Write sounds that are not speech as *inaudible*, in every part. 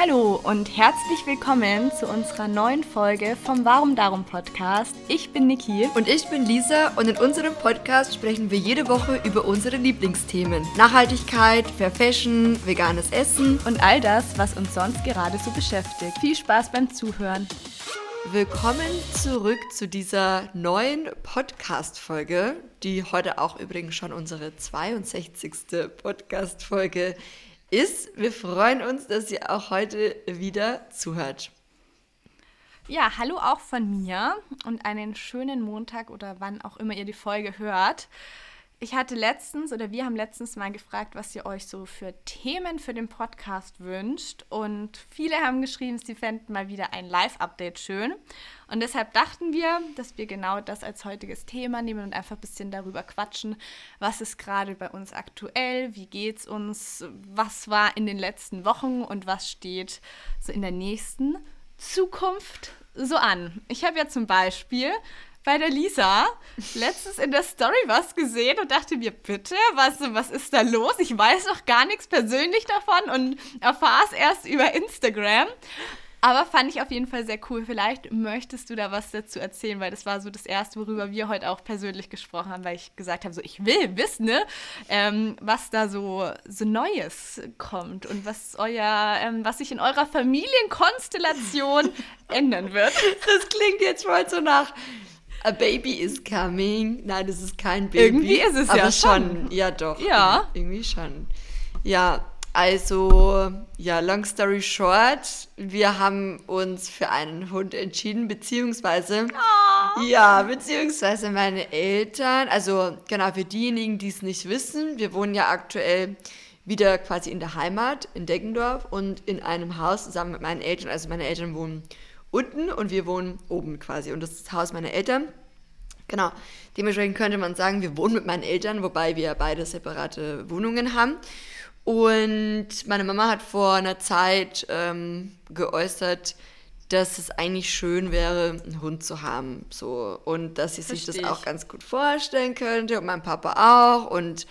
Hallo und herzlich willkommen zu unserer neuen Folge vom Warum Darum Podcast. Ich bin Niki. Und ich bin Lisa und in unserem Podcast sprechen wir jede Woche über unsere Lieblingsthemen. Nachhaltigkeit, Fair Fashion, veganes Essen und all das, was uns sonst gerade so beschäftigt. Viel Spaß beim Zuhören. Willkommen zurück zu dieser neuen Podcast-Folge, die heute auch übrigens schon unsere 62. Podcast-Folge ist. Wir freuen uns, dass ihr auch heute wieder zuhört. Ja, hallo auch von mir und einen schönen Montag oder wann auch immer ihr die Folge hört. Ich hatte letztens oder wir haben letztens mal gefragt, was ihr euch so für Themen für den Podcast wünscht. Und viele haben geschrieben, sie fänden mal wieder ein Live-Update schön. Und deshalb dachten wir, dass wir genau das als heutiges Thema nehmen und einfach ein bisschen darüber quatschen, was ist gerade bei uns aktuell, wie geht es uns, was war in den letzten Wochen und was steht so in der nächsten Zukunft so an. Ich habe ja zum Beispiel bei der Lisa letztens in der Story was gesehen und dachte mir, bitte, was, was ist da los? Ich weiß noch gar nichts persönlich davon und erfahre es erst über Instagram. Aber fand ich auf jeden Fall sehr cool. Vielleicht möchtest du da was dazu erzählen, weil das war so das Erste, worüber wir heute auch persönlich gesprochen haben, weil ich gesagt habe, so ich will wissen, ne, ähm, was da so, so Neues kommt und was euer, ähm, was sich in eurer Familienkonstellation *laughs* ändern wird. Das klingt jetzt voll so nach A baby is coming. Nein, das ist kein Baby. Irgendwie ist es aber ja schon. schon. Ja, doch. Ja. Irgendwie schon. Ja, also, ja, long story short, wir haben uns für einen Hund entschieden, beziehungsweise, oh. ja, beziehungsweise meine Eltern, also genau, für diejenigen, die es nicht wissen, wir wohnen ja aktuell wieder quasi in der Heimat in Deggendorf und in einem Haus zusammen mit meinen Eltern, also meine Eltern wohnen unten und wir wohnen oben quasi. Und das ist das Haus meiner Eltern. Genau. Dementsprechend könnte man sagen, wir wohnen mit meinen Eltern, wobei wir beide separate Wohnungen haben. Und meine Mama hat vor einer Zeit ähm, geäußert, dass es eigentlich schön wäre, einen Hund zu haben. So. Und dass sie sich das auch ganz gut vorstellen könnte und mein Papa auch. Und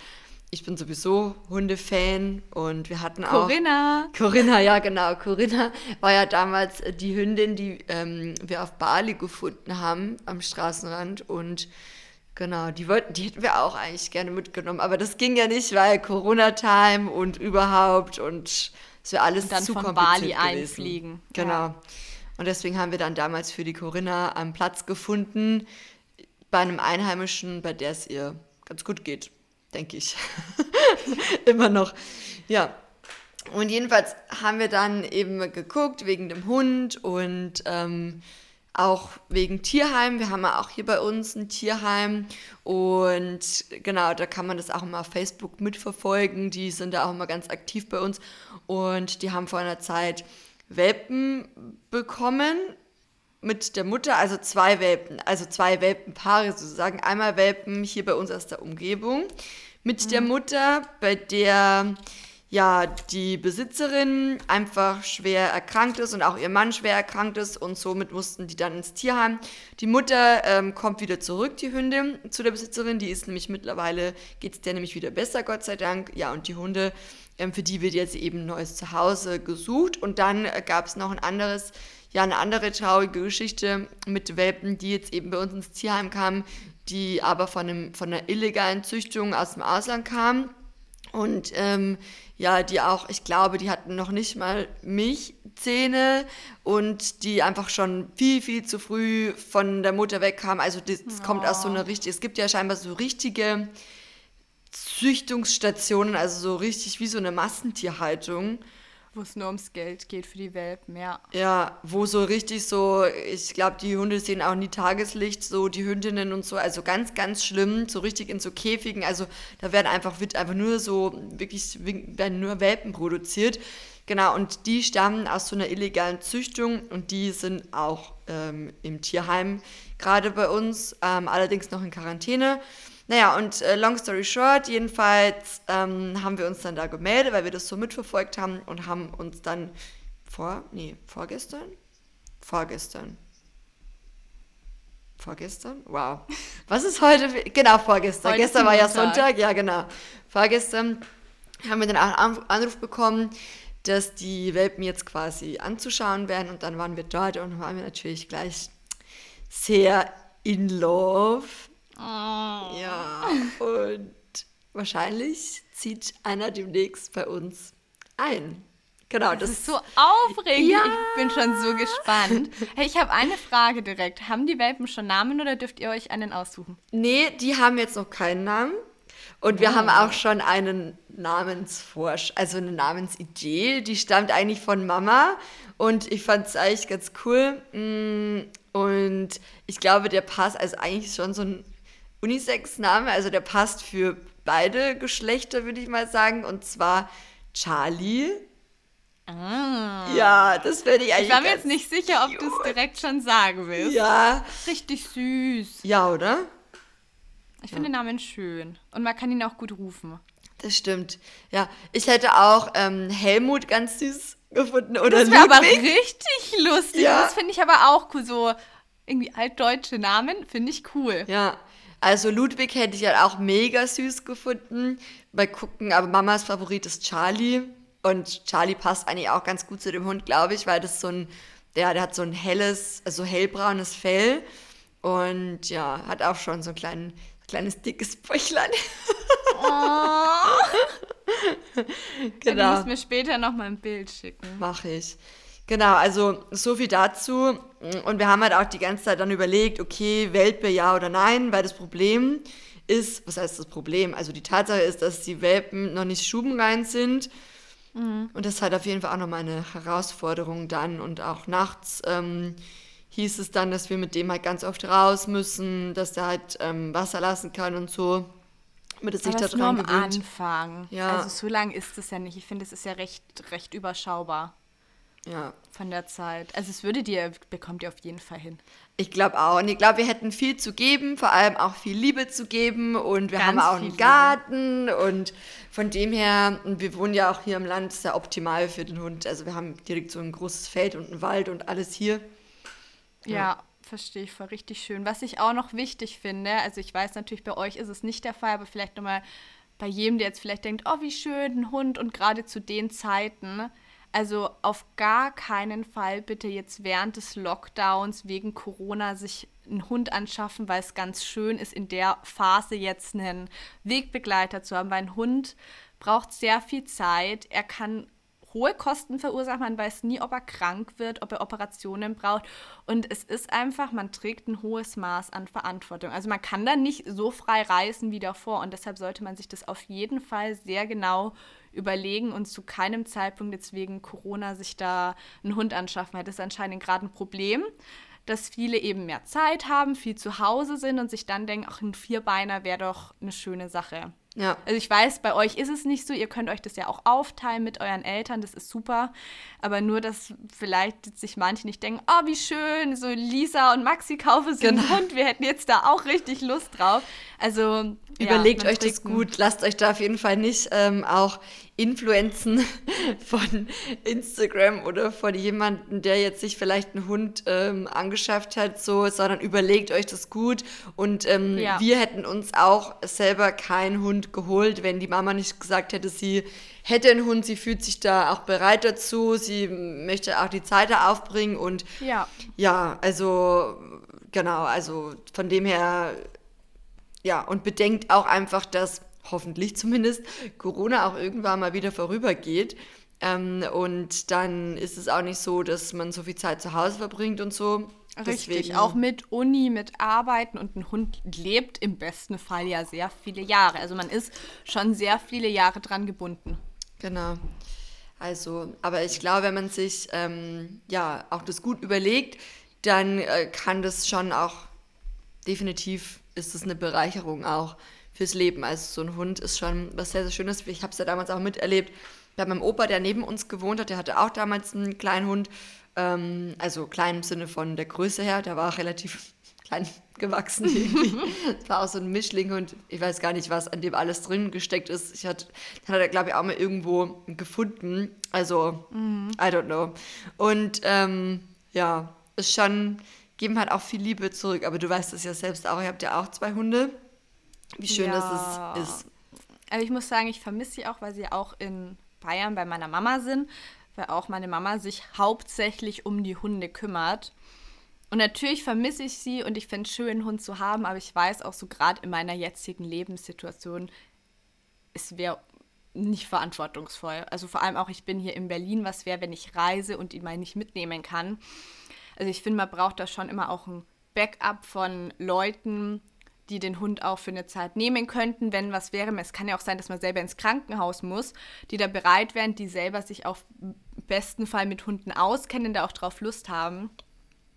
ich bin sowieso Hundefan und wir hatten auch. Corinna! Corinna, ja, genau. Corinna war ja damals die Hündin, die ähm, wir auf Bali gefunden haben, am Straßenrand. Und genau, die, wollten, die hätten wir auch eigentlich gerne mitgenommen. Aber das ging ja nicht, weil Corona-Time und überhaupt und es wäre alles und dann zu von Bali gewesen. einfliegen. Genau. Ja. Und deswegen haben wir dann damals für die Corinna einen Platz gefunden bei einem Einheimischen, bei der es ihr ganz gut geht denke ich. *laughs* Immer noch. Ja. Und jedenfalls haben wir dann eben geguckt wegen dem Hund und ähm, auch wegen Tierheim. Wir haben ja auch hier bei uns ein Tierheim und genau, da kann man das auch immer auf Facebook mitverfolgen. Die sind da auch immer ganz aktiv bei uns und die haben vor einer Zeit Welpen bekommen mit der Mutter, also zwei Welpen, also zwei Welpenpaare sozusagen. Einmal Welpen hier bei uns aus der Umgebung mit mhm. der Mutter, bei der ja die Besitzerin einfach schwer erkrankt ist und auch ihr Mann schwer erkrankt ist und somit mussten die dann ins Tierheim. Die Mutter ähm, kommt wieder zurück, die Hündin, zu der Besitzerin. Die ist nämlich mittlerweile, geht es der nämlich wieder besser, Gott sei Dank. Ja, und die Hunde, ähm, für die wird jetzt eben ein neues Zuhause gesucht. Und dann äh, gab es noch ein anderes ja eine andere traurige Geschichte mit Welpen, die jetzt eben bei uns ins Tierheim kamen, die aber von, einem, von einer illegalen Züchtung aus dem Ausland kamen. Und ähm, ja, die auch, ich glaube, die hatten noch nicht mal Milchzähne und die einfach schon viel, viel zu früh von der Mutter wegkamen. Also das, oh. kommt aus so einer richtigen, es gibt ja scheinbar so richtige Züchtungsstationen, also so richtig wie so eine Massentierhaltung. Wo es nur ums Geld geht für die Welpen, ja. Ja, wo so richtig so, ich glaube, die Hunde sehen auch nie Tageslicht, so die Hündinnen und so, also ganz, ganz schlimm, so richtig in so Käfigen, also da werden einfach, wird einfach nur so, wirklich, werden nur Welpen produziert. Genau, und die stammen aus so einer illegalen Züchtung und die sind auch ähm, im Tierheim, gerade bei uns, ähm, allerdings noch in Quarantäne. Naja, und äh, long story short, jedenfalls ähm, haben wir uns dann da gemeldet, weil wir das so mitverfolgt haben und haben uns dann vor, nee, vorgestern? Vorgestern. Vorgestern? Wow. Was ist heute? Genau, vorgestern. Heute Gestern war ja Sonntag, ja genau. Vorgestern haben wir einen Anruf bekommen, dass die Welpen jetzt quasi anzuschauen werden. Und dann waren wir dort und waren wir natürlich gleich sehr in love. Oh. Ja, und wahrscheinlich zieht einer demnächst bei uns ein. Genau, das, das ist so aufregend. Ja. Ich bin schon so gespannt. Hey, ich habe eine Frage direkt. Haben die Welpen schon Namen oder dürft ihr euch einen aussuchen? Nee, die haben jetzt noch keinen Namen. Und wir oh. haben auch schon einen Namensvorsch, also eine Namensidee, die stammt eigentlich von Mama und ich fand es eigentlich ganz cool. Mm, und ich glaube, der passt, also eigentlich schon so ein Unisex-Name, also der passt für beide Geschlechter, würde ich mal sagen. Und zwar Charlie. Ah. Ja, das finde ich eigentlich. Ich war mir jetzt nicht sicher, ob du es direkt schon sagen willst. Ja. Richtig süß. Ja, oder? Ich finde ja. den Namen schön. Und man kann ihn auch gut rufen. Das stimmt. Ja, ich hätte auch ähm, Helmut ganz süß gefunden. Oder das wäre aber richtig lustig. Ja. Das finde ich aber auch cool. So irgendwie altdeutsche Namen finde ich cool. Ja. Also Ludwig hätte ich halt auch mega süß gefunden. Mal gucken, aber Mamas Favorit ist Charlie. Und Charlie passt eigentlich auch ganz gut zu dem Hund, glaube ich, weil das so ein, der, der hat so ein helles, also hellbraunes Fell. Und ja, hat auch schon so ein kleinen, kleines dickes Bäuchlein. Oh. *laughs* genau. Du musst mir später noch mal ein Bild schicken. Mache ich. Genau, also so viel dazu. Und wir haben halt auch die ganze Zeit dann überlegt, okay, Welpe ja oder nein, weil das Problem ist, was heißt das Problem? Also die Tatsache ist, dass die Welpen noch nicht schubenrein sind. Mhm. Und das ist halt auf jeden Fall auch nochmal eine Herausforderung dann. Und auch nachts ähm, hieß es dann, dass wir mit dem halt ganz oft raus müssen, dass der halt ähm, Wasser lassen kann und so. Damit es sich da dran nur am Anfang. Ja. Also so lang ist es ja nicht. Ich finde, es ist ja recht, recht überschaubar. Ja. Von der Zeit. Also es würde dir, bekommt ihr auf jeden Fall hin. Ich glaube auch. Und ich glaube, wir hätten viel zu geben, vor allem auch viel Liebe zu geben. Und wir Ganz haben auch einen Garten. Liebe. Und von dem her, und wir wohnen ja auch hier im Land, ist ja optimal für den Hund. Also wir haben direkt so ein großes Feld und einen Wald und alles hier. Ja, ja verstehe ich voll richtig schön. Was ich auch noch wichtig finde, also ich weiß natürlich, bei euch ist es nicht der Fall, aber vielleicht nochmal bei jedem, der jetzt vielleicht denkt, oh, wie schön, ein Hund und gerade zu den Zeiten also auf gar keinen Fall bitte jetzt während des Lockdowns wegen Corona sich einen Hund anschaffen, weil es ganz schön ist, in der Phase jetzt einen Wegbegleiter zu haben, weil ein Hund braucht sehr viel Zeit. Er kann hohe Kosten verursachen. Man weiß nie, ob er krank wird, ob er Operationen braucht. Und es ist einfach, man trägt ein hohes Maß an Verantwortung. Also man kann da nicht so frei reisen wie davor. Und deshalb sollte man sich das auf jeden Fall sehr genau überlegen und zu keinem Zeitpunkt jetzt wegen Corona sich da einen Hund anschaffen. Das ist anscheinend gerade ein Problem dass viele eben mehr Zeit haben, viel zu Hause sind und sich dann denken, ach, ein Vierbeiner wäre doch eine schöne Sache. Ja. Also ich weiß, bei euch ist es nicht so, ihr könnt euch das ja auch aufteilen mit euren Eltern, das ist super. Aber nur, dass vielleicht sich manche nicht denken, oh, wie schön, so Lisa und Maxi kaufen sich genau. einen Hund, wir hätten jetzt da auch richtig Lust drauf. Also Überlegt ja, euch das gut, lasst euch da auf jeden Fall nicht ähm, auch influenzen *laughs* von Instagram oder von jemandem, der jetzt sich vielleicht einen Hund ähm, angeschafft hat, so, sondern überlegt euch das gut. Und ähm, ja. wir hätten uns auch selber keinen Hund geholt, wenn die Mama nicht gesagt hätte, sie hätte einen Hund, sie fühlt sich da auch bereit dazu, sie möchte auch die Zeit da aufbringen und ja, ja also genau, also von dem her ja, und bedenkt auch einfach, dass hoffentlich zumindest Corona auch irgendwann mal wieder vorübergeht. Ähm, und dann ist es auch nicht so, dass man so viel Zeit zu Hause verbringt und so. Richtig, Deswegen. auch mit Uni, mit Arbeiten und ein Hund lebt im besten Fall ja sehr viele Jahre. Also man ist schon sehr viele Jahre dran gebunden. Genau. Also, aber ich glaube, wenn man sich ähm, ja auch das gut überlegt, dann äh, kann das schon auch definitiv ist es eine Bereicherung auch fürs Leben. Also so ein Hund ist schon was sehr, sehr Schönes. Ich habe es ja damals auch miterlebt. Bei meinem Opa, der neben uns gewohnt hat, der hatte auch damals einen kleinen Hund. Ähm, also klein im Sinne von der Größe her. Der war auch relativ *laughs* klein gewachsen das *laughs* war auch so ein Mischlinghund. Ich weiß gar nicht, was an dem alles drin gesteckt ist. Ich hatte, hat er, glaube ich, auch mal irgendwo gefunden. Also, mhm. I don't know. Und ähm, ja, ist schon geben halt auch viel Liebe zurück. Aber du weißt es ja selbst auch, ihr habt ja auch zwei Hunde. Wie schön ja. das ist. Also ich muss sagen, ich vermisse sie auch, weil sie auch in Bayern bei meiner Mama sind, weil auch meine Mama sich hauptsächlich um die Hunde kümmert. Und natürlich vermisse ich sie und ich finde es schön, einen Hund zu haben, aber ich weiß auch so gerade in meiner jetzigen Lebenssituation, es wäre nicht verantwortungsvoll. Also vor allem auch, ich bin hier in Berlin, was wäre, wenn ich reise und ihn mal nicht mitnehmen kann. Also ich finde, man braucht da schon immer auch ein Backup von Leuten, die den Hund auch für eine Zeit nehmen könnten, wenn was wäre. Es kann ja auch sein, dass man selber ins Krankenhaus muss, die da bereit wären, die selber sich auf besten Fall mit Hunden auskennen, da auch drauf Lust haben.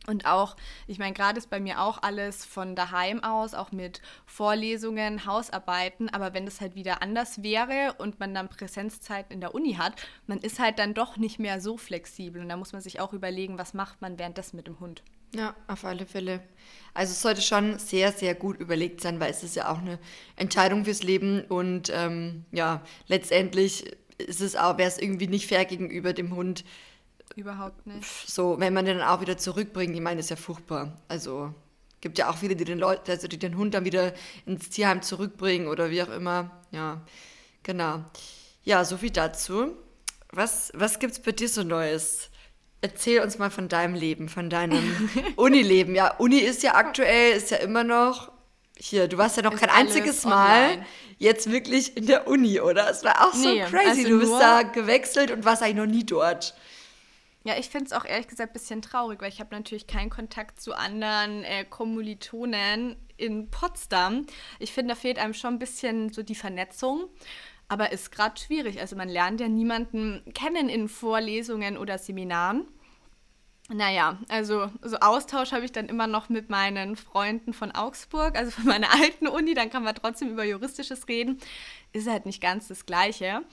Und auch, ich meine, gerade ist bei mir auch alles von daheim aus, auch mit Vorlesungen, Hausarbeiten. Aber wenn das halt wieder anders wäre und man dann Präsenzzeiten in der Uni hat, man ist halt dann doch nicht mehr so flexibel. Und da muss man sich auch überlegen, was macht man währenddessen mit dem Hund. Ja, auf alle Fälle. Also es sollte schon sehr, sehr gut überlegt sein, weil es ist ja auch eine Entscheidung fürs Leben. Und ähm, ja, letztendlich ist es auch, wäre es irgendwie nicht fair gegenüber dem Hund, Überhaupt nicht. So, wenn man den dann auch wieder zurückbringt, ich meine, das ist ja furchtbar. Also gibt ja auch viele, die den Leuten, also die den Hund dann wieder ins Tierheim zurückbringen oder wie auch immer. Ja, genau. Ja, so viel dazu. Was, was gibt es bei dir so Neues? Erzähl uns mal von deinem Leben, von deinem *laughs* Unileben. Ja, Uni ist ja aktuell, ist ja immer noch hier. Du warst ja noch ist kein einziges Mal online. jetzt wirklich in der Uni, oder? Es war auch nee, so crazy. Also du bist da gewechselt und warst eigentlich noch nie dort. Ja, ich finde es auch ehrlich gesagt ein bisschen traurig, weil ich habe natürlich keinen Kontakt zu anderen äh, Kommilitonen in Potsdam. Ich finde, da fehlt einem schon ein bisschen so die Vernetzung. Aber ist gerade schwierig. Also man lernt ja niemanden kennen in Vorlesungen oder Seminaren. Naja, also so Austausch habe ich dann immer noch mit meinen Freunden von Augsburg, also von meiner alten Uni, dann kann man trotzdem über Juristisches reden. Ist halt nicht ganz das Gleiche.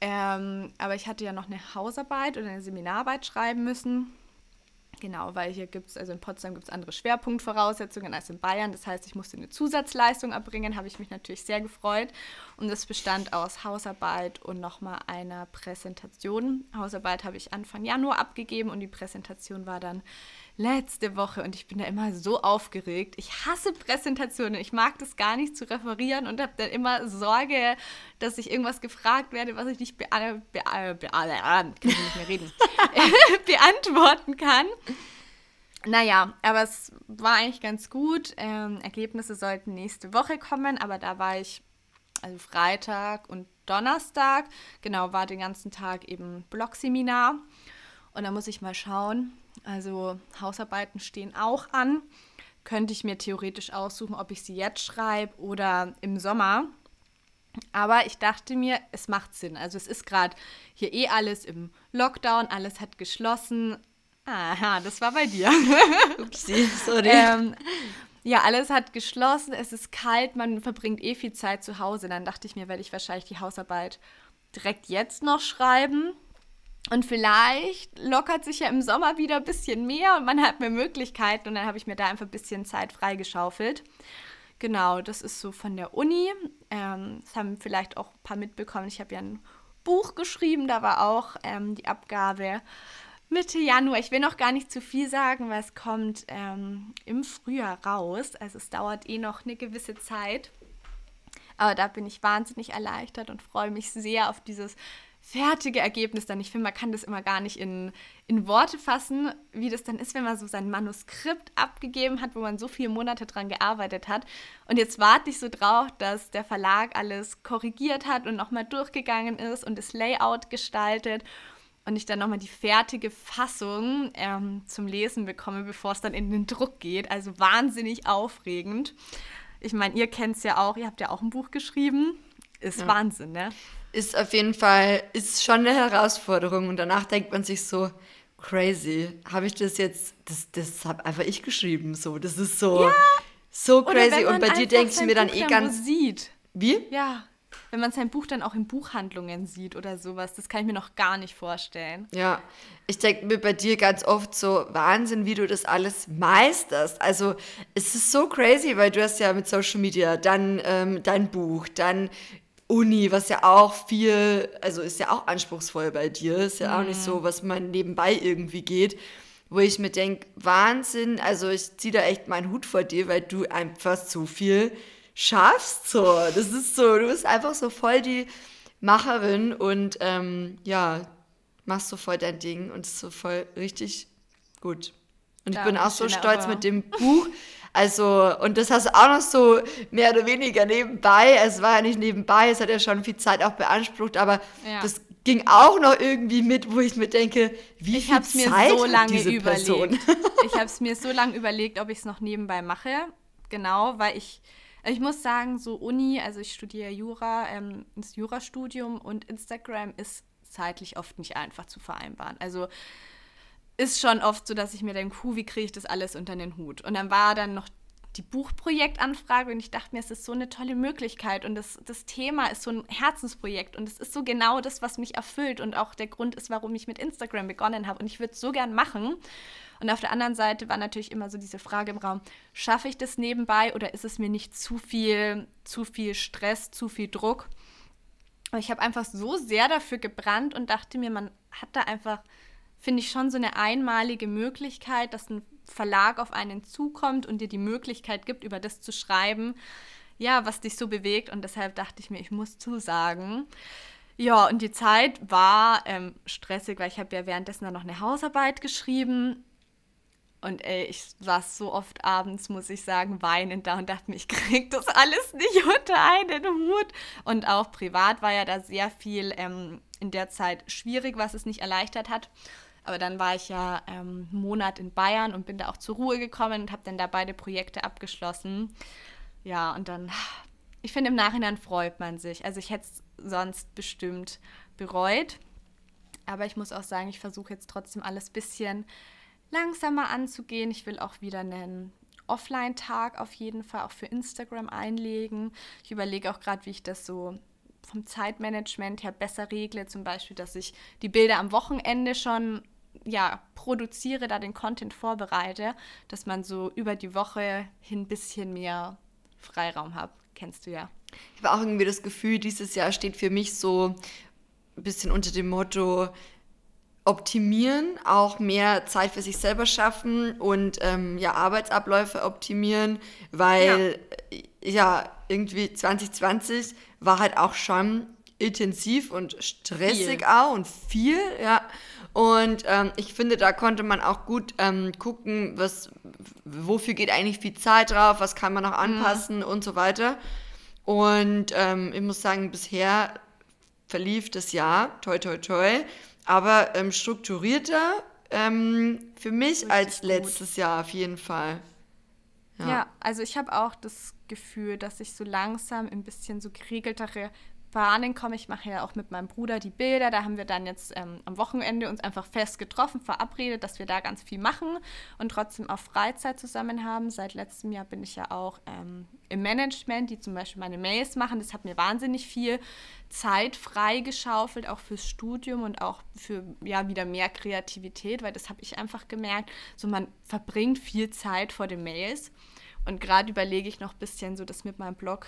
Ähm, aber ich hatte ja noch eine Hausarbeit oder eine Seminararbeit schreiben müssen. Genau, weil hier gibt es, also in Potsdam gibt es andere Schwerpunktvoraussetzungen als in Bayern. Das heißt, ich musste eine Zusatzleistung erbringen, habe ich mich natürlich sehr gefreut. Und es bestand aus Hausarbeit und nochmal einer Präsentation. Hausarbeit habe ich Anfang Januar abgegeben und die Präsentation war dann letzte Woche und ich bin da immer so aufgeregt. Ich hasse Präsentationen. Ich mag das gar nicht zu referieren und habe dann immer Sorge, dass ich irgendwas gefragt werde, was ich nicht, bea bea bea kann ich nicht mehr reden, *laughs* *laughs* beantworten kann. Naja, aber es war eigentlich ganz gut. Ähm, Ergebnisse sollten nächste Woche kommen, aber da war ich, also Freitag und Donnerstag, genau, war den ganzen Tag eben Blogseminar. Und da muss ich mal schauen, also Hausarbeiten stehen auch an. Könnte ich mir theoretisch aussuchen, ob ich sie jetzt schreibe oder im Sommer. Aber ich dachte mir, es macht Sinn. Also es ist gerade hier eh alles im Lockdown, alles hat geschlossen. Aha, das war bei dir. *laughs* Upsi, sorry. ähm, ja, alles hat geschlossen, es ist kalt, man verbringt eh viel Zeit zu Hause. Dann dachte ich mir, werde ich wahrscheinlich die Hausarbeit direkt jetzt noch schreiben. Und vielleicht lockert sich ja im Sommer wieder ein bisschen mehr und man hat mehr Möglichkeiten. Und dann habe ich mir da einfach ein bisschen Zeit freigeschaufelt. Genau, das ist so von der Uni. Ähm, das haben vielleicht auch ein paar mitbekommen. Ich habe ja ein Buch geschrieben, da war auch ähm, die Abgabe Mitte Januar. Ich will noch gar nicht zu viel sagen, weil es kommt ähm, im Frühjahr raus. Also es dauert eh noch eine gewisse Zeit. Aber da bin ich wahnsinnig erleichtert und freue mich sehr auf dieses fertige Ergebnis dann. Ich finde, man kann das immer gar nicht in, in Worte fassen, wie das dann ist, wenn man so sein Manuskript abgegeben hat, wo man so viele Monate dran gearbeitet hat. Und jetzt warte ich so drauf, dass der Verlag alles korrigiert hat und nochmal durchgegangen ist und das Layout gestaltet und ich dann nochmal die fertige Fassung ähm, zum Lesen bekomme, bevor es dann in den Druck geht. Also wahnsinnig aufregend. Ich meine, ihr kennt es ja auch, ihr habt ja auch ein Buch geschrieben. Ist ja. Wahnsinn, ne? Ist auf jeden Fall, ist schon eine Herausforderung. Und danach denkt man sich so, crazy, habe ich das jetzt, das, das habe einfach ich geschrieben, so, das ist so, ja. so crazy. Und bei dir denkst du mir dann Buch eh ganz... Sieht. Wie? Ja, wenn man sein Buch dann auch in Buchhandlungen sieht oder sowas, das kann ich mir noch gar nicht vorstellen. Ja, ich denke mir bei dir ganz oft so, Wahnsinn, wie du das alles meisterst. Also es ist so crazy, weil du hast ja mit Social Media dann ähm, dein Buch, dann Uni, was ja auch viel, also ist ja auch anspruchsvoll bei dir, ist ja mhm. auch nicht so, mhm. was man nebenbei irgendwie geht, wo ich mir denke, Wahnsinn, also ich ziehe da echt meinen Hut vor dir, weil du einfach so viel schaffst, so, das ist so, du bist einfach so voll die Macherin und ähm, ja, machst so voll dein Ding und ist so voll richtig gut. Und ich bin auch so stolz mit dem Buch. Also, und das hast du auch noch so mehr oder weniger nebenbei. Es war ja nicht nebenbei, es hat ja schon viel Zeit auch beansprucht, aber ja. das ging auch noch irgendwie mit, wo ich mir denke, wie ich viel Zeit mir so lange diese überlegt. Person? *laughs* ich habe es mir so lange überlegt, ob ich es noch nebenbei mache. Genau, weil ich, ich muss sagen, so Uni, also ich studiere Jura, ähm, das Jurastudium und Instagram ist zeitlich oft nicht einfach zu vereinbaren. Also ist schon oft so, dass ich mir denke, wie kriege ich das alles unter den Hut? Und dann war dann noch die Buchprojektanfrage und ich dachte mir, es ist so eine tolle Möglichkeit und das, das Thema ist so ein Herzensprojekt und es ist so genau das, was mich erfüllt und auch der Grund ist, warum ich mit Instagram begonnen habe und ich würde es so gern machen. Und auf der anderen Seite war natürlich immer so diese Frage im Raum, schaffe ich das nebenbei oder ist es mir nicht zu viel, zu viel Stress, zu viel Druck? Aber ich habe einfach so sehr dafür gebrannt und dachte mir, man hat da einfach finde ich schon so eine einmalige Möglichkeit, dass ein Verlag auf einen zukommt und dir die Möglichkeit gibt, über das zu schreiben, ja, was dich so bewegt. Und deshalb dachte ich mir, ich muss zusagen. Ja, und die Zeit war ähm, stressig, weil ich habe ja währenddessen dann noch eine Hausarbeit geschrieben. Und ey, ich saß so oft abends, muss ich sagen, weinend da und dachte mir, ich krieg das alles nicht *laughs* unter einen Hut. Und auch privat war ja da sehr viel ähm, in der Zeit schwierig, was es nicht erleichtert hat. Aber dann war ich ja ähm, einen Monat in Bayern und bin da auch zur Ruhe gekommen und habe dann da beide Projekte abgeschlossen. Ja, und dann, ich finde, im Nachhinein freut man sich. Also ich hätte es sonst bestimmt bereut. Aber ich muss auch sagen, ich versuche jetzt trotzdem alles ein bisschen langsamer anzugehen. Ich will auch wieder einen Offline-Tag auf jeden Fall auch für Instagram einlegen. Ich überlege auch gerade, wie ich das so vom Zeitmanagement her besser regle. Zum Beispiel, dass ich die Bilder am Wochenende schon ja, produziere, da den Content vorbereite, dass man so über die Woche hin ein bisschen mehr Freiraum hat. Kennst du ja. Ich habe auch irgendwie das Gefühl, dieses Jahr steht für mich so ein bisschen unter dem Motto optimieren, auch mehr Zeit für sich selber schaffen und ähm, ja, Arbeitsabläufe optimieren, weil ja. ja, irgendwie 2020 war halt auch schon intensiv und stressig viel. auch und viel, ja. Und ähm, ich finde, da konnte man auch gut ähm, gucken, was, wofür geht eigentlich viel Zeit drauf, was kann man noch mhm. anpassen mhm. und so weiter. Und ähm, ich muss sagen, bisher verlief das Jahr, toi toi toi, aber ähm, strukturierter ähm, für mich Richtig als letztes gut. Jahr auf jeden Fall. Ja, ja also ich habe auch das Gefühl, dass ich so langsam ein bisschen so geregeltere Bahnen komme. Ich mache ja auch mit meinem Bruder die Bilder. Da haben wir dann jetzt ähm, am Wochenende uns einfach fest getroffen, verabredet, dass wir da ganz viel machen und trotzdem auch Freizeit zusammen haben. Seit letztem Jahr bin ich ja auch ähm, im Management, die zum Beispiel meine Mails machen. Das hat mir wahnsinnig viel Zeit freigeschaufelt, auch fürs Studium und auch für ja wieder mehr Kreativität, weil das habe ich einfach gemerkt. So man verbringt viel Zeit vor den Mails. Und gerade überlege ich noch ein bisschen so das mit meinem Blog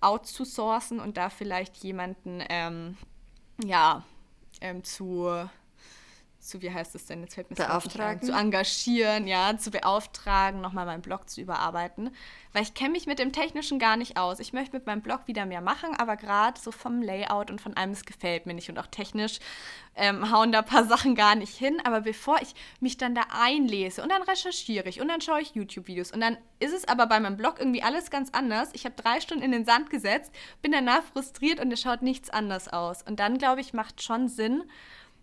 outzusourcen und da vielleicht jemanden ähm, ja, ähm, zu, zu, wie heißt es denn, jetzt fällt mir beauftragen. zu engagieren, ja, zu beauftragen, nochmal meinen Blog zu überarbeiten. Weil ich kenne mich mit dem Technischen gar nicht aus. Ich möchte mit meinem Blog wieder mehr machen, aber gerade so vom Layout und von allem, es gefällt mir nicht. Und auch technisch ähm, hauen da ein paar *laughs* Sachen gar nicht hin. Aber bevor ich mich dann da einlese und dann recherchiere ich und dann schaue ich YouTube-Videos und dann ist es aber bei meinem Blog irgendwie alles ganz anders. Ich habe drei Stunden in den Sand gesetzt, bin danach frustriert und es schaut nichts anders aus. Und dann, glaube ich, macht schon Sinn,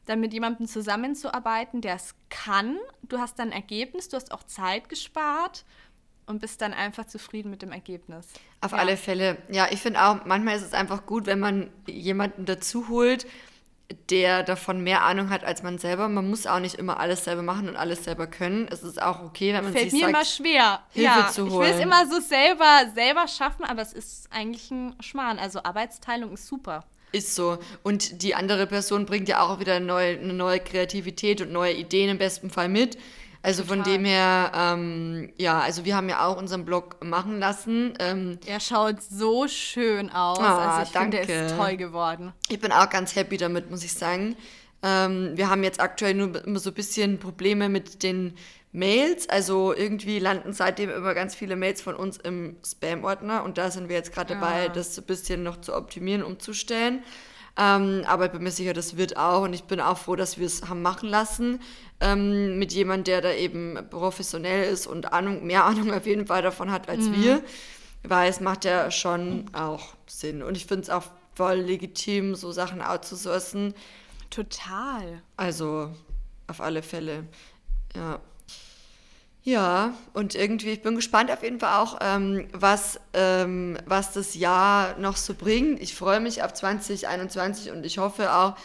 dann mit jemandem zusammenzuarbeiten, der es kann. Du hast dann ein Ergebnis, du hast auch Zeit gespart und bist dann einfach zufrieden mit dem Ergebnis. Auf ja. alle Fälle. Ja, ich finde auch, manchmal ist es einfach gut, wenn man jemanden dazu holt, der davon mehr Ahnung hat als man selber. Man muss auch nicht immer alles selber machen und alles selber können. Es ist auch okay, wenn man Fällt sich mir sagt, immer schwer. Hilfe ja, zu holen. Ich will es immer so selber, selber schaffen, aber es ist eigentlich ein Schmarrn. Also Arbeitsteilung ist super. Ist so. Und die andere Person bringt ja auch wieder neue, eine neue Kreativität und neue Ideen im besten Fall mit. Also Total. von dem her, ähm, ja, also wir haben ja auch unseren Blog machen lassen. Ähm, er schaut so schön aus. Ah, also ich danke. finde, er ist toll geworden. Ich bin auch ganz happy damit, muss ich sagen. Ähm, wir haben jetzt aktuell nur immer so ein bisschen Probleme mit den Mails. Also irgendwie landen seitdem immer ganz viele Mails von uns im Spam-Ordner und da sind wir jetzt gerade dabei, ah. das ein bisschen noch zu optimieren, umzustellen. Ähm, aber ich bin mir sicher, das wird auch. Und ich bin auch froh, dass wir es haben machen lassen. Ähm, mit jemandem, der da eben professionell ist und Ahnung, mehr Ahnung auf jeden Fall davon hat als mhm. wir. Weil es macht ja schon auch Sinn. Und ich finde es auch voll legitim, so Sachen outzusourcen. Total. Also auf alle Fälle. Ja. Ja, und irgendwie, ich bin gespannt auf jeden Fall auch, ähm, was, ähm, was das Jahr noch so bringt. Ich freue mich auf 2021 und ich hoffe auch,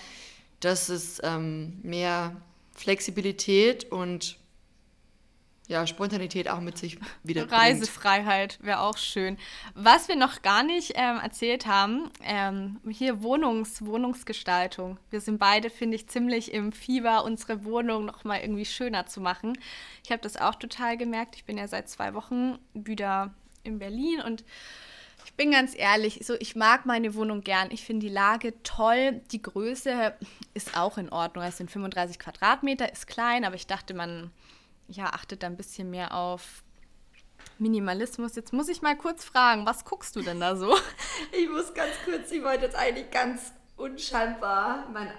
dass es ähm, mehr Flexibilität und ja, Spontanität auch mit sich wieder Reisefreiheit wäre auch schön. Was wir noch gar nicht ähm, erzählt haben, ähm, hier Wohnungs, Wohnungsgestaltung. Wir sind beide, finde ich, ziemlich im Fieber, unsere Wohnung noch mal irgendwie schöner zu machen. Ich habe das auch total gemerkt. Ich bin ja seit zwei Wochen wieder in Berlin und ich bin ganz ehrlich, so ich mag meine Wohnung gern. Ich finde die Lage toll. Die Größe ist auch in Ordnung. Es sind 35 Quadratmeter, ist klein, aber ich dachte, man ja, achtet da ein bisschen mehr auf Minimalismus. Jetzt muss ich mal kurz fragen, was guckst du denn da so? *laughs* Ich muss ganz kurz, ich wollte jetzt eigentlich ganz unscheinbar mein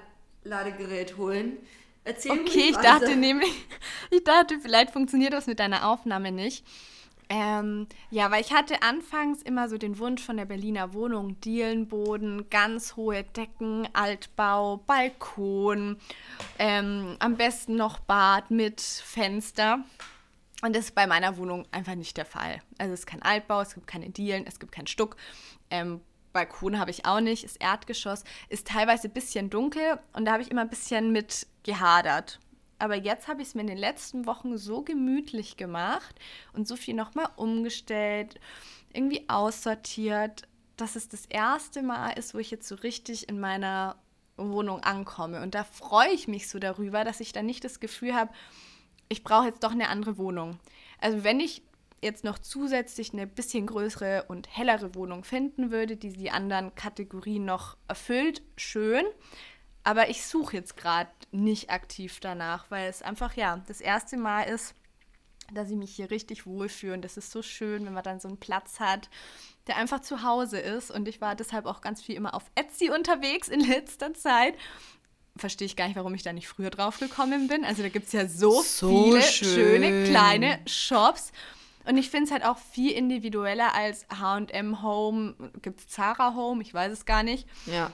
Ladegerät holen. Erzähl okay, ich dachte nämlich, *laughs* ich dachte, vielleicht funktioniert das mit deiner Aufnahme nicht. Ähm, ja, weil ich hatte anfangs immer so den Wunsch von der Berliner Wohnung, Dielenboden, ganz hohe Decken, Altbau, Balkon, ähm, am besten noch Bad mit Fenster. Und das ist bei meiner Wohnung einfach nicht der Fall. Also es ist kein Altbau, es gibt keine Dielen, es gibt keinen Stuck. Ähm, Balkon habe ich auch nicht, ist Erdgeschoss, ist teilweise ein bisschen dunkel und da habe ich immer ein bisschen mit gehadert. Aber jetzt habe ich es mir in den letzten Wochen so gemütlich gemacht und so viel nochmal umgestellt, irgendwie aussortiert, dass es das erste Mal ist, wo ich jetzt so richtig in meiner Wohnung ankomme. Und da freue ich mich so darüber, dass ich dann nicht das Gefühl habe, ich brauche jetzt doch eine andere Wohnung. Also wenn ich jetzt noch zusätzlich eine bisschen größere und hellere Wohnung finden würde, die die anderen Kategorien noch erfüllt, schön. Aber ich suche jetzt gerade nicht aktiv danach, weil es einfach, ja, das erste Mal ist, dass ich mich hier richtig wohlfühle. Und das ist so schön, wenn man dann so einen Platz hat, der einfach zu Hause ist. Und ich war deshalb auch ganz viel immer auf Etsy unterwegs in *laughs* letzter Zeit. Verstehe ich gar nicht, warum ich da nicht früher drauf gekommen bin. Also da gibt es ja so, so viele schön. schöne kleine Shops. Und ich finde es halt auch viel individueller als HM Home. Gibt es Zara Home? Ich weiß es gar nicht. Ja.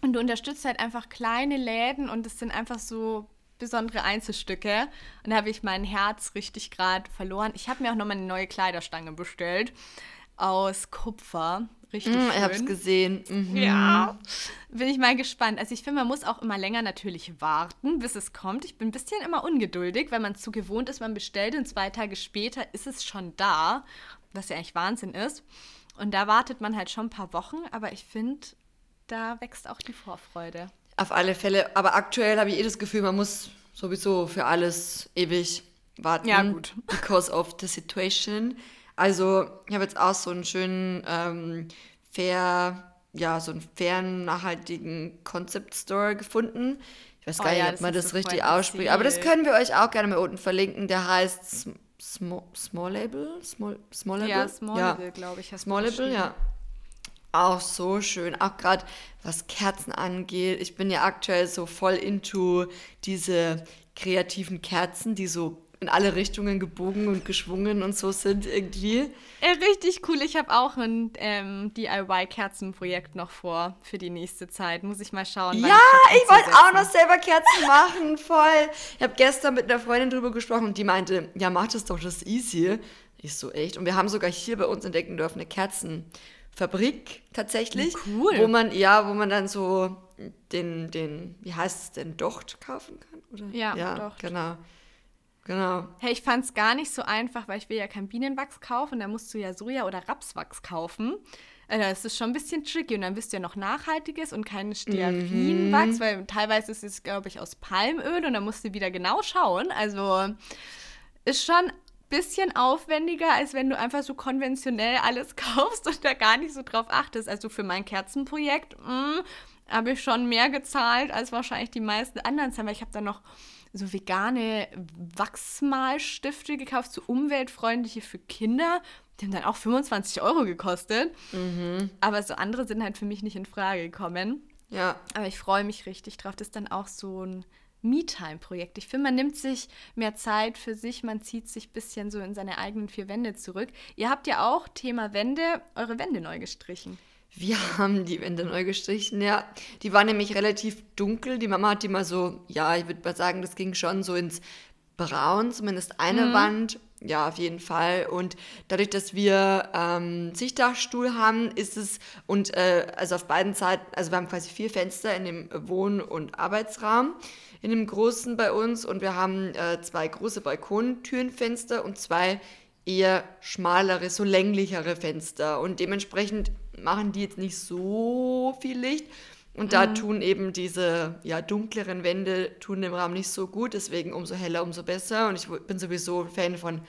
Und du unterstützt halt einfach kleine Läden und es sind einfach so besondere Einzelstücke. Und da habe ich mein Herz richtig gerade verloren. Ich habe mir auch nochmal eine neue Kleiderstange bestellt aus Kupfer. Richtig mm, schön. Ich habe es gesehen. Mhm. Ja. Bin ich mal gespannt. Also ich finde, man muss auch immer länger natürlich warten, bis es kommt. Ich bin ein bisschen immer ungeduldig, weil man zu gewohnt ist, man bestellt und zwei Tage später ist es schon da, was ja eigentlich Wahnsinn ist. Und da wartet man halt schon ein paar Wochen, aber ich finde, da wächst auch die Vorfreude. Auf alle Fälle. Aber aktuell habe ich eh das Gefühl, man muss sowieso für alles ewig warten. Ja, gut. *laughs* Because of the situation. Also, ich habe jetzt auch so einen schönen, ähm, fair, ja, so einen fairen, nachhaltigen Concept Store gefunden. Ich weiß oh gar oh, nicht, ja, ob man das, richtig ausspricht. Aber das können wir euch auch gerne mal unten verlinken. Der heißt Small, Small Label? Small, Small Label? Ja, Small ja. Label, glaube ich. Small Label, ja. Auch so schön, auch gerade was Kerzen angeht. Ich bin ja aktuell so voll into diese kreativen Kerzen, die so in alle Richtungen gebogen und geschwungen und so sind irgendwie. Ja, richtig cool. Ich habe auch ein ähm, DIY-Kerzenprojekt noch vor für die nächste Zeit. Muss ich mal schauen. Ja, ich, ich wollte auch noch selber Kerzen machen, voll. Ich habe gestern mit einer Freundin drüber gesprochen und die meinte, ja, mach das doch, das ist easy. Ich so, echt? Und wir haben sogar hier bei uns entdecken dürfen eine Kerzen. Fabrik tatsächlich. Cool. Wo man, ja, wo man dann so den, den, wie heißt es denn, Docht kaufen kann? Oder? Ja, ja Docht. genau. Genau. Hey, ich fand es gar nicht so einfach, weil ich will ja kein Bienenwachs kaufen, da musst du ja Soja- oder Rapswachs kaufen. Also das ist schon ein bisschen tricky und dann bist du ja noch nachhaltiges und kein Stearinwachs, mhm. weil teilweise ist es, glaube ich, aus Palmöl und dann musst du wieder genau schauen. Also ist schon bisschen aufwendiger, als wenn du einfach so konventionell alles *laughs* kaufst und da gar nicht so drauf achtest. Also für mein Kerzenprojekt mm, habe ich schon mehr gezahlt als wahrscheinlich die meisten anderen weil ich habe dann noch so vegane Wachsmalstifte gekauft, so umweltfreundliche für Kinder. Die haben dann auch 25 Euro gekostet. Mhm. Aber so andere sind halt für mich nicht in Frage gekommen. Ja. Aber ich freue mich richtig drauf. Das ist dann auch so ein Me-Time-Projekt. Ich finde, man nimmt sich mehr Zeit für sich, man zieht sich ein bisschen so in seine eigenen vier Wände zurück. Ihr habt ja auch Thema Wände, eure Wände neu gestrichen. Wir haben die Wände neu gestrichen, ja. Die waren nämlich relativ dunkel. Die Mama hat die mal so, ja, ich würde mal sagen, das ging schon so ins Braun, zumindest eine mhm. Wand. Ja, auf jeden Fall. Und dadurch, dass wir ähm, Sichtdachstuhl haben, ist es, und äh, also auf beiden Seiten, also wir haben quasi vier Fenster in dem Wohn- und Arbeitsraum, in dem großen bei uns. Und wir haben äh, zwei große Balkontürenfenster und zwei eher schmalere, so länglichere Fenster. Und dementsprechend machen die jetzt nicht so viel Licht. Und da mhm. tun eben diese ja, dunkleren Wände tun dem Raum nicht so gut, deswegen umso heller, umso besser. Und ich bin sowieso Fan von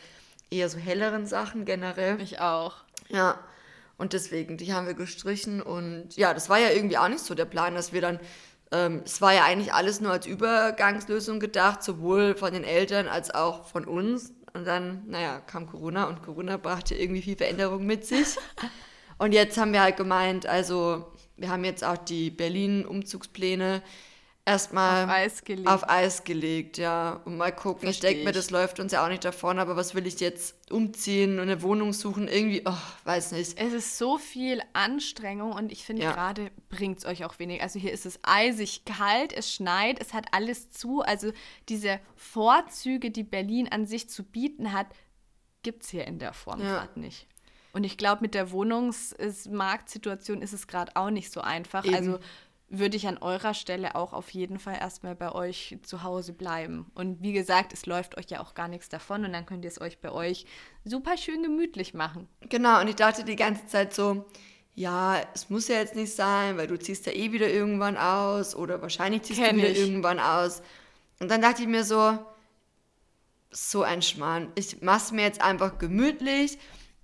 eher so helleren Sachen generell. Ich auch. Ja. Und deswegen, die haben wir gestrichen. Und ja, das war ja irgendwie auch nicht so der Plan, dass wir dann, ähm, es war ja eigentlich alles nur als Übergangslösung gedacht, sowohl von den Eltern als auch von uns. Und dann, naja, kam Corona und Corona brachte irgendwie viel Veränderung mit sich. *laughs* und jetzt haben wir halt gemeint, also wir haben jetzt auch die Berlin-Umzugspläne erstmal auf Eis gelegt. Auf Eis gelegt, ja. Und mal gucken. Versteh ich denke mir, das läuft uns ja auch nicht davon, aber was will ich jetzt umziehen und eine Wohnung suchen? Irgendwie, oh, weiß nicht. Es ist so viel Anstrengung und ich finde, ja. gerade bringt es euch auch wenig. Also hier ist es eisig kalt, es schneit, es hat alles zu. Also diese Vorzüge, die Berlin an sich zu bieten hat, gibt es hier in der Form ja. gerade nicht. Und ich glaube, mit der Wohnungsmarktsituation ist es gerade auch nicht so einfach. Eben. Also würde ich an eurer Stelle auch auf jeden Fall erstmal bei euch zu Hause bleiben. Und wie gesagt, es läuft euch ja auch gar nichts davon und dann könnt ihr es euch bei euch super schön gemütlich machen. Genau, und ich dachte die ganze Zeit so, ja, es muss ja jetzt nicht sein, weil du ziehst ja eh wieder irgendwann aus oder wahrscheinlich ziehst Kenn du wieder ich. irgendwann aus. Und dann dachte ich mir so, so ein Schmarrn. Ich mach's mir jetzt einfach gemütlich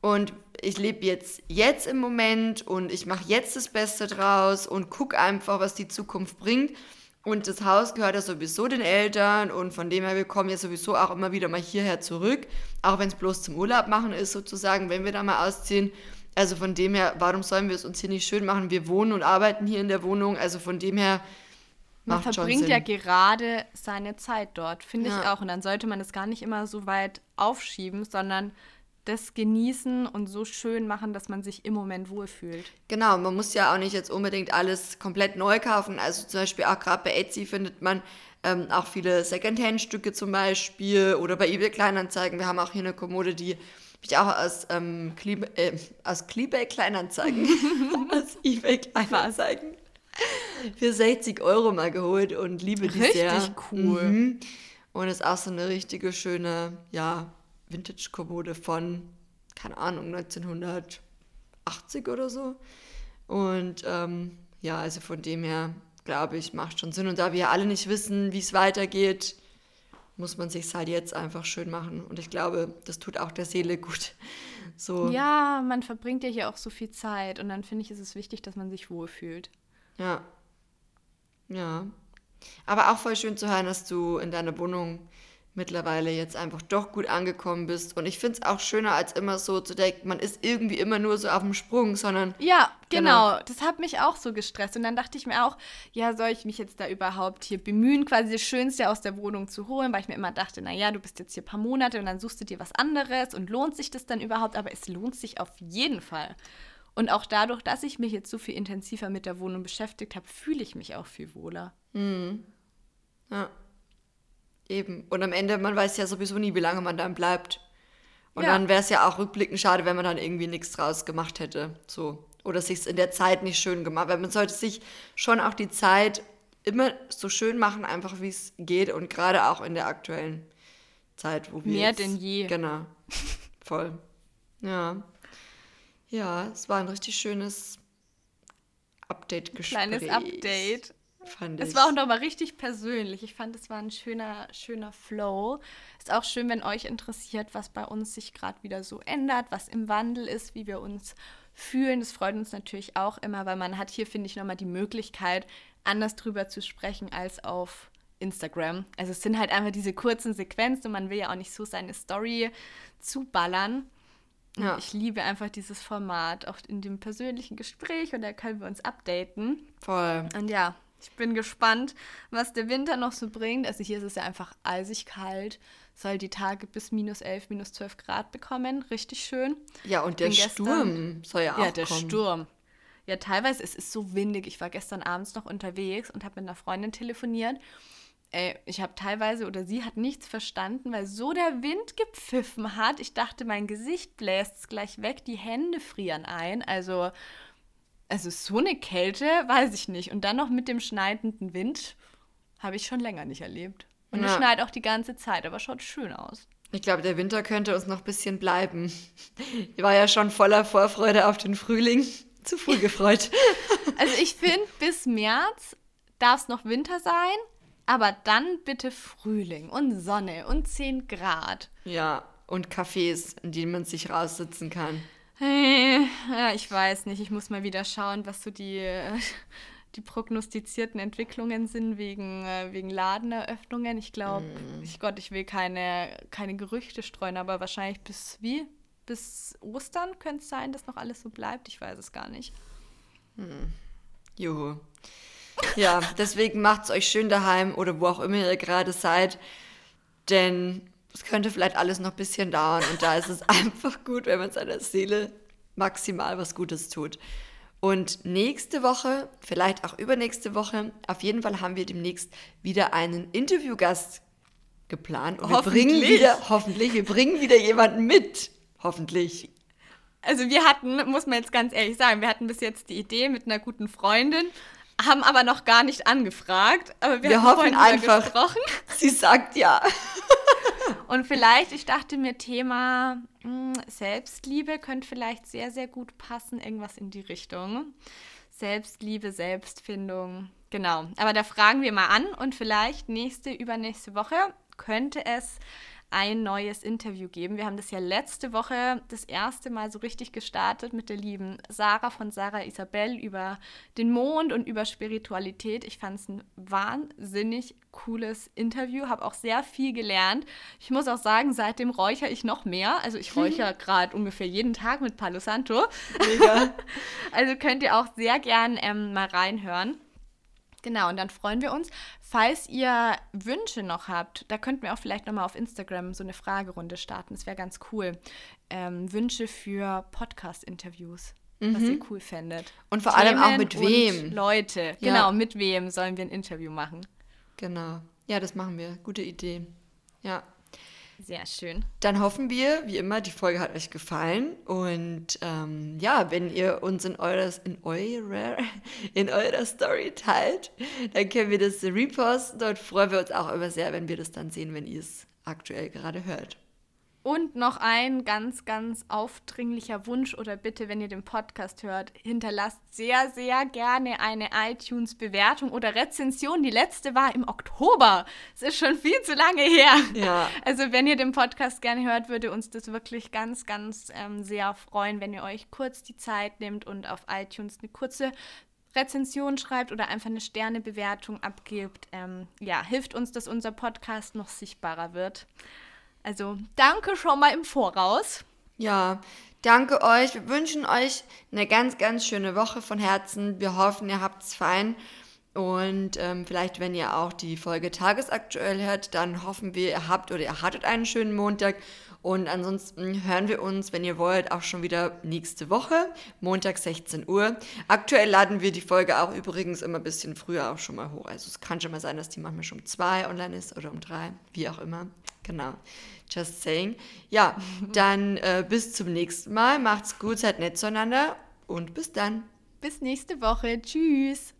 und ich lebe jetzt jetzt im Moment und ich mache jetzt das Beste draus und gucke einfach, was die Zukunft bringt. Und das Haus gehört ja sowieso den Eltern und von dem her, wir kommen ja sowieso auch immer wieder mal hierher zurück, auch wenn es bloß zum Urlaub machen ist sozusagen, wenn wir da mal ausziehen. Also von dem her, warum sollen wir es uns hier nicht schön machen? Wir wohnen und arbeiten hier in der Wohnung, also von dem her man verbringt ja gerade seine Zeit dort, finde ja. ich auch. Und dann sollte man es gar nicht immer so weit aufschieben, sondern das genießen und so schön machen, dass man sich im Moment wohlfühlt. Genau, man muss ja auch nicht jetzt unbedingt alles komplett neu kaufen. Also zum Beispiel auch gerade bei Etsy findet man ähm, auch viele Secondhand-Stücke zum Beispiel oder bei eBay Kleinanzeigen. Wir haben auch hier eine Kommode, die ich auch aus, ähm, Klebe, äh, aus Kleebay Kleinanzeigen, *laughs* aus eBay Kleinanzeigen für 60 Euro mal geholt und liebe die Richtig sehr. Richtig cool. Mhm. Und ist auch so eine richtige schöne, ja, Vintage-Kommode von, keine Ahnung, 1980 oder so. Und ähm, ja, also von dem her, glaube ich, macht schon Sinn. Und da wir alle nicht wissen, wie es weitergeht, muss man sich halt jetzt einfach schön machen. Und ich glaube, das tut auch der Seele gut. *laughs* So. Ja, man verbringt ja hier auch so viel Zeit und dann finde ich, ist es wichtig, dass man sich wohlfühlt. Ja. Ja. Aber auch voll schön zu hören, dass du in deiner Wohnung mittlerweile jetzt einfach doch gut angekommen bist. Und ich finde es auch schöner, als immer so zu denken, man ist irgendwie immer nur so auf dem Sprung, sondern. Ja, genau. genau. Das hat mich auch so gestresst. Und dann dachte ich mir auch, ja, soll ich mich jetzt da überhaupt hier bemühen, quasi das Schönste aus der Wohnung zu holen, weil ich mir immer dachte, naja, du bist jetzt hier ein paar Monate und dann suchst du dir was anderes und lohnt sich das dann überhaupt? Aber es lohnt sich auf jeden Fall. Und auch dadurch, dass ich mich jetzt so viel intensiver mit der Wohnung beschäftigt habe, fühle ich mich auch viel wohler. Mhm. Ja. Eben. Und am Ende, man weiß ja sowieso nie, wie lange man dann bleibt. Und ja. dann wäre es ja auch rückblickend schade, wenn man dann irgendwie nichts draus gemacht hätte. So. Oder sich es in der Zeit nicht schön gemacht. Weil man sollte sich schon auch die Zeit immer so schön machen, einfach wie es geht. Und gerade auch in der aktuellen Zeit, wo wir. Mehr jetzt, denn je. Genau. *laughs* Voll. Ja. Ja, es war ein richtig schönes Update-Gespräch. Kleines Update. Fand ich. Es war auch nochmal richtig persönlich. Ich fand, es war ein schöner, schöner Flow. Ist auch schön, wenn euch interessiert, was bei uns sich gerade wieder so ändert, was im Wandel ist, wie wir uns fühlen. Das freut uns natürlich auch immer, weil man hat hier, finde ich, nochmal die Möglichkeit, anders drüber zu sprechen als auf Instagram. Also es sind halt einfach diese kurzen Sequenzen und man will ja auch nicht so seine Story zuballern. Ja. Ich liebe einfach dieses Format, auch in dem persönlichen Gespräch und da können wir uns updaten. Voll. Und ja, ich bin gespannt, was der Winter noch so bringt. Also hier ist es ja einfach eisig kalt. Soll die Tage bis minus 11, minus 12 Grad bekommen. Richtig schön. Ja, und der gestern, Sturm soll ja auch Ja, der kommen. Sturm. Ja, teilweise, es ist so windig. Ich war gestern abends noch unterwegs und habe mit einer Freundin telefoniert. Ey, ich habe teilweise oder sie hat nichts verstanden, weil so der Wind gepfiffen hat. Ich dachte, mein Gesicht bläst es gleich weg, die Hände frieren ein. Also, also so eine Kälte, weiß ich nicht. Und dann noch mit dem schneidenden Wind habe ich schon länger nicht erlebt. Und ja. es schneit auch die ganze Zeit, aber schaut schön aus. Ich glaube, der Winter könnte uns noch ein bisschen bleiben. Ich war ja schon voller Vorfreude auf den Frühling. Zu früh gefreut. *laughs* Also ich finde, bis März darf es noch Winter sein, aber dann bitte Frühling und Sonne und 10 Grad. Ja, und Cafés, in denen man sich raussitzen kann. Ja, ich weiß nicht. Ich muss mal wieder schauen, was so die, *laughs* die prognostizierten Entwicklungen sind wegen, äh, wegen Ladeneröffnungen. Ich glaube, mm. ich Gott, ich will keine, keine Gerüchte streuen, aber wahrscheinlich bis wie? Bis Ostern könnte es sein, dass noch alles so bleibt. Ich weiß es gar nicht. Hm. Juhu. Ja, *laughs* deswegen macht es euch schön daheim oder wo auch immer ihr gerade seid. Denn es könnte vielleicht alles noch ein bisschen dauern und da ist es *laughs* einfach gut, wenn man seiner Seele maximal was Gutes tut. Und nächste Woche, vielleicht auch übernächste Woche, auf jeden Fall haben wir demnächst wieder einen Interviewgast geplant. Und wir bringen wieder, hoffentlich, wir bringen wieder jemanden mit. Hoffentlich. Also wir hatten, muss man jetzt ganz ehrlich sagen, wir hatten bis jetzt die Idee mit einer guten Freundin, haben aber noch gar nicht angefragt. Aber wir, wir hoffen einfach. Gesprochen. *laughs* Sie sagt ja. *laughs* Und vielleicht, ich dachte mir, Thema hm, Selbstliebe könnte vielleicht sehr, sehr gut passen, irgendwas in die Richtung. Selbstliebe, Selbstfindung. Genau. Aber da fragen wir mal an und vielleicht nächste, übernächste Woche könnte es ein neues Interview geben. Wir haben das ja letzte Woche das erste Mal so richtig gestartet mit der lieben Sarah von Sarah Isabel über den Mond und über Spiritualität. Ich fand es ein wahnsinnig cooles Interview, habe auch sehr viel gelernt. Ich muss auch sagen, seitdem räuchere ich noch mehr. Also ich räuchere *laughs* gerade ungefähr jeden Tag mit Palo Santo. Mega. *laughs* also könnt ihr auch sehr gern ähm, mal reinhören. Genau, und dann freuen wir uns. Falls ihr Wünsche noch habt, da könnten wir auch vielleicht nochmal auf Instagram so eine Fragerunde starten. Das wäre ganz cool. Ähm, Wünsche für Podcast-Interviews, mhm. was ihr cool fändet. Und vor Themen allem auch mit wem. Leute, ja. genau, mit wem sollen wir ein Interview machen? Genau. Ja, das machen wir. Gute Idee. Ja. Sehr schön. Dann hoffen wir, wie immer, die Folge hat euch gefallen. Und ähm, ja, wenn ihr uns in, eures, in, eurer, *laughs* in eurer Story teilt, dann können wir das reposten. Dort freuen wir uns auch immer sehr, wenn wir das dann sehen, wenn ihr es aktuell gerade hört. Und noch ein ganz, ganz aufdringlicher Wunsch oder Bitte, wenn ihr den Podcast hört, hinterlasst sehr, sehr gerne eine iTunes-Bewertung oder Rezension. Die letzte war im Oktober. Es ist schon viel zu lange her. Ja. Also wenn ihr den Podcast gerne hört, würde uns das wirklich ganz, ganz ähm, sehr freuen, wenn ihr euch kurz die Zeit nehmt und auf iTunes eine kurze Rezension schreibt oder einfach eine Sternebewertung abgibt. Ähm, ja, hilft uns, dass unser Podcast noch sichtbarer wird. Also danke schon mal im Voraus. Ja, danke euch. Wir wünschen euch eine ganz, ganz schöne Woche von Herzen. Wir hoffen, ihr habt es fein. Und ähm, vielleicht, wenn ihr auch die Folge tagesaktuell hört, dann hoffen wir, ihr habt oder ihr hattet einen schönen Montag. Und ansonsten hören wir uns, wenn ihr wollt, auch schon wieder nächste Woche, Montag 16 Uhr. Aktuell laden wir die Folge auch übrigens immer ein bisschen früher auch schon mal hoch. Also es kann schon mal sein, dass die manchmal schon um zwei online ist oder um drei, wie auch immer. Genau. Just saying. Ja, *laughs* dann äh, bis zum nächsten Mal. Macht's gut, seid nett zueinander und bis dann. Bis nächste Woche. Tschüss.